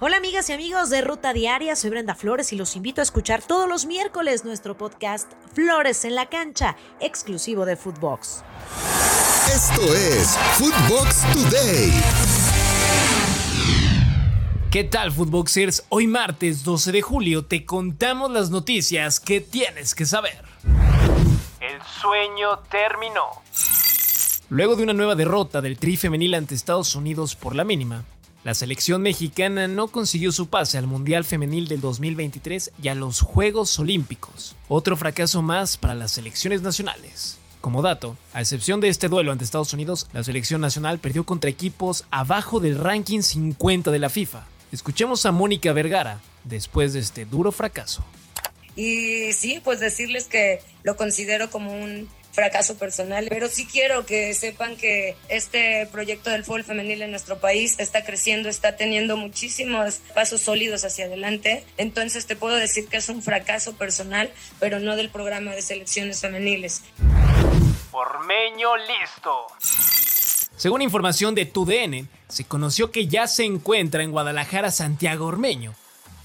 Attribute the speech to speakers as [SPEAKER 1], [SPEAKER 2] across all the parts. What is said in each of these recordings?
[SPEAKER 1] Hola amigas y amigos de Ruta Diaria, soy Brenda Flores y los invito a escuchar todos los miércoles nuestro podcast Flores en la cancha, exclusivo de Footbox.
[SPEAKER 2] Esto es Footbox Today.
[SPEAKER 3] ¿Qué tal, Footboxers? Hoy martes 12 de julio te contamos las noticias que tienes que saber.
[SPEAKER 4] El sueño terminó.
[SPEAKER 3] Luego de una nueva derrota del Tri femenil ante Estados Unidos por la mínima, la selección mexicana no consiguió su pase al Mundial Femenil del 2023 y a los Juegos Olímpicos. Otro fracaso más para las selecciones nacionales. Como dato, a excepción de este duelo ante Estados Unidos, la selección nacional perdió contra equipos abajo del ranking 50 de la FIFA. Escuchemos a Mónica Vergara después de este duro fracaso.
[SPEAKER 5] Y sí, pues decirles que lo considero como un fracaso personal, pero sí quiero que sepan que este proyecto del fútbol femenil en nuestro país está creciendo, está teniendo muchísimos pasos sólidos hacia adelante. Entonces te puedo decir que es un fracaso personal, pero no del programa de selecciones femeniles.
[SPEAKER 4] Ormeño listo.
[SPEAKER 3] Según información de TUDN, se conoció que ya se encuentra en Guadalajara Santiago Ormeño.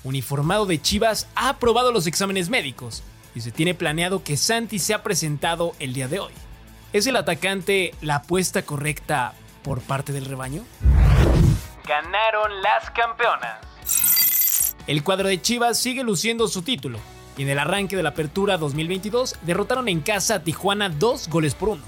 [SPEAKER 3] Uniformado de Chivas ha aprobado los exámenes médicos y se tiene planeado que Santi sea presentado el día de hoy. ¿Es el atacante la apuesta correcta por parte del rebaño?
[SPEAKER 4] Ganaron las campeonas.
[SPEAKER 3] El cuadro de Chivas sigue luciendo su título y en el arranque de la apertura 2022 derrotaron en casa a Tijuana dos goles por uno.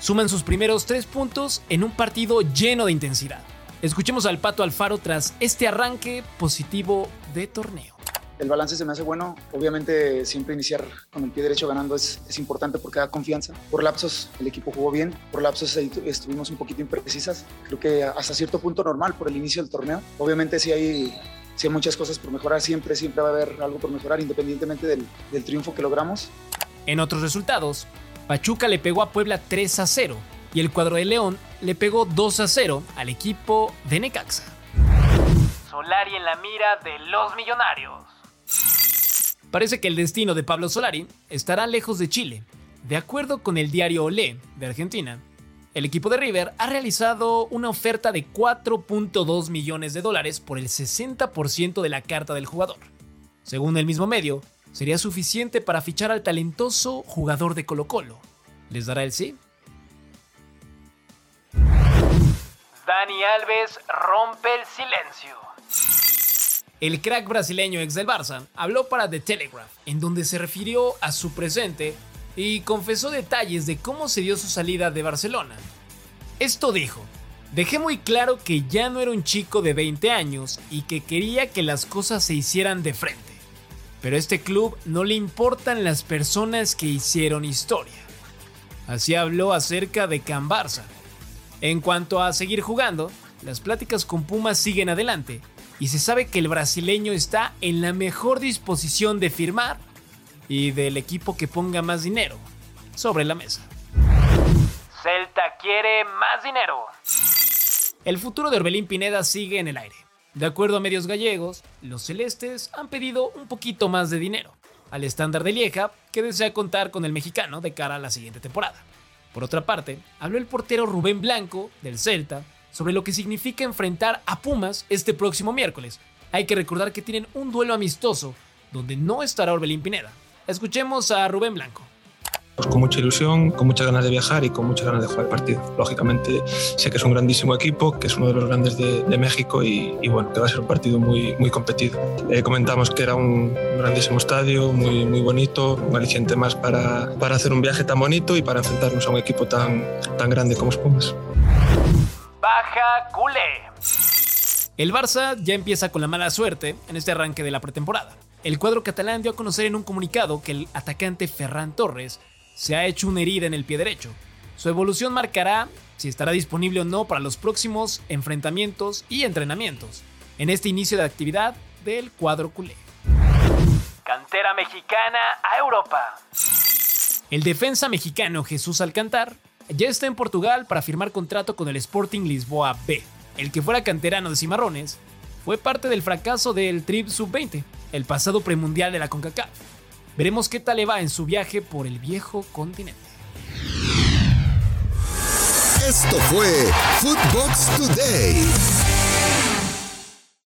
[SPEAKER 3] Suman sus primeros tres puntos en un partido lleno de intensidad. Escuchemos al Pato Alfaro tras este arranque positivo de torneo
[SPEAKER 6] el balance se me hace bueno. Obviamente siempre iniciar con el pie derecho ganando es, es, importante porque da confianza. Por lapsos el equipo jugó bien, por lapsos estuvimos un poquito imprecisas. Creo que hasta cierto punto normal por el inicio del torneo. Obviamente si hay, si hay muchas cosas por mejorar, siempre, siempre va a haber algo por mejorar independientemente del, del triunfo que logramos.
[SPEAKER 3] En otros resultados, Pachuca le pegó a Puebla 3 a 0 y el cuadro de León le pegó 2 a 0 al equipo de Necaxa.
[SPEAKER 4] Solari en la mira de los millonarios.
[SPEAKER 3] Parece que el destino de Pablo Solari estará lejos de Chile. De acuerdo con el diario Olé de Argentina, el equipo de River ha realizado una oferta de 4.2 millones de dólares por el 60% de la carta del jugador. Según el mismo medio, sería suficiente para fichar al talentoso jugador de Colo Colo. ¿Les dará el sí?
[SPEAKER 4] Dani Alves rompe el silencio.
[SPEAKER 3] El crack brasileño ex del Barça habló para The Telegraph, en donde se refirió a su presente y confesó detalles de cómo se dio su salida de Barcelona. Esto dijo, dejé muy claro que ya no era un chico de 20 años y que quería que las cosas se hicieran de frente. Pero a este club no le importan las personas que hicieron historia. Así habló acerca de Can Barça. En cuanto a seguir jugando, las pláticas con Pumas siguen adelante y se sabe que el brasileño está en la mejor disposición de firmar y del equipo que ponga más dinero sobre la mesa.
[SPEAKER 4] Celta quiere más dinero.
[SPEAKER 3] El futuro de Orbelín Pineda sigue en el aire. De acuerdo a medios gallegos, los celestes han pedido un poquito más de dinero al estándar de Lieja, que desea contar con el mexicano de cara a la siguiente temporada. Por otra parte, habló el portero Rubén Blanco del Celta sobre lo que significa enfrentar a Pumas este próximo miércoles. Hay que recordar que tienen un duelo amistoso donde no estará Orbelín Pineda. Escuchemos a Rubén Blanco.
[SPEAKER 7] Pues con mucha ilusión, con muchas ganas de viajar y con muchas ganas de jugar el partido. Lógicamente sé que es un grandísimo equipo, que es uno de los grandes de, México y, bueno, que va a ser un partido muy, muy competido. Eh, comentamos que era un grandísimo estadio, muy, muy bonito, un aliciente más para, para hacer un viaje tan bonito y para enfrentarnos a un equipo tan, tan grande como es
[SPEAKER 4] Baja culé.
[SPEAKER 3] El Barça ya empieza con la mala suerte en este arranque de la pretemporada. El cuadro catalán dio a conocer en un comunicado que el atacante Ferran Torres se ha hecho una herida en el pie derecho. Su evolución marcará si estará disponible o no para los próximos enfrentamientos y entrenamientos en este inicio de actividad del cuadro culé.
[SPEAKER 4] Cantera mexicana a Europa.
[SPEAKER 3] El defensa mexicano Jesús Alcantar ya está en Portugal para firmar contrato con el Sporting Lisboa B. El que fuera canterano de Cimarrones fue parte del fracaso del Trip Sub-20, el pasado premundial de la CONCACAF. Veremos qué tal le va en su viaje por el viejo continente.
[SPEAKER 2] Esto fue Footbox Today.